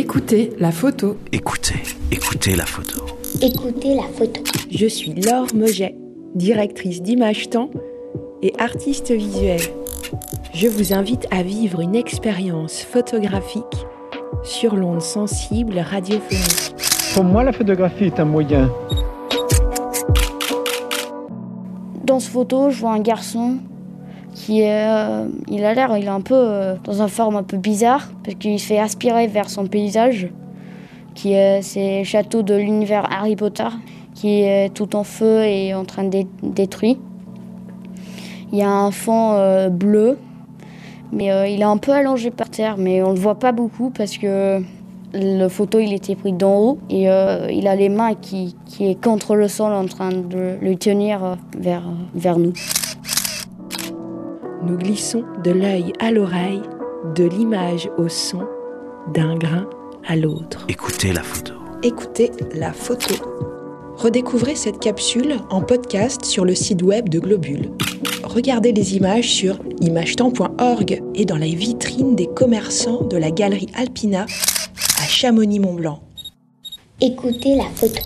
Écoutez la photo. Écoutez, écoutez la photo. Écoutez la photo. Je suis Laure Moget, directrice d'Image Temps et artiste visuelle. Je vous invite à vivre une expérience photographique sur l'onde sensible radiophonique. Pour moi, la photographie est un moyen. Dans ce photo, je vois un garçon qui euh, il a l'air, il est un peu euh, dans une forme un peu bizarre parce qu'il se fait aspirer vers son paysage, qui est ces châteaux de l'univers Harry Potter, qui est tout en feu et en train d'être détruit. Il y a un fond euh, bleu, mais il est un peu allongé par terre, mais on le voit pas beaucoup parce que le photo il était pris d'en haut et il a les mains qui, qui est contre le sol en train de le tenir vers, vers nous nous glissons de l'œil à l'oreille, de l'image au son, d'un grain à l'autre. Écoutez la photo. Écoutez la photo. Redécouvrez cette capsule en podcast sur le site web de Globule. Regardez les images sur imagetemps.org et dans la vitrine des commerçants de la galerie Alpina à Chamonix-Mont-Blanc. Écoutez la photo.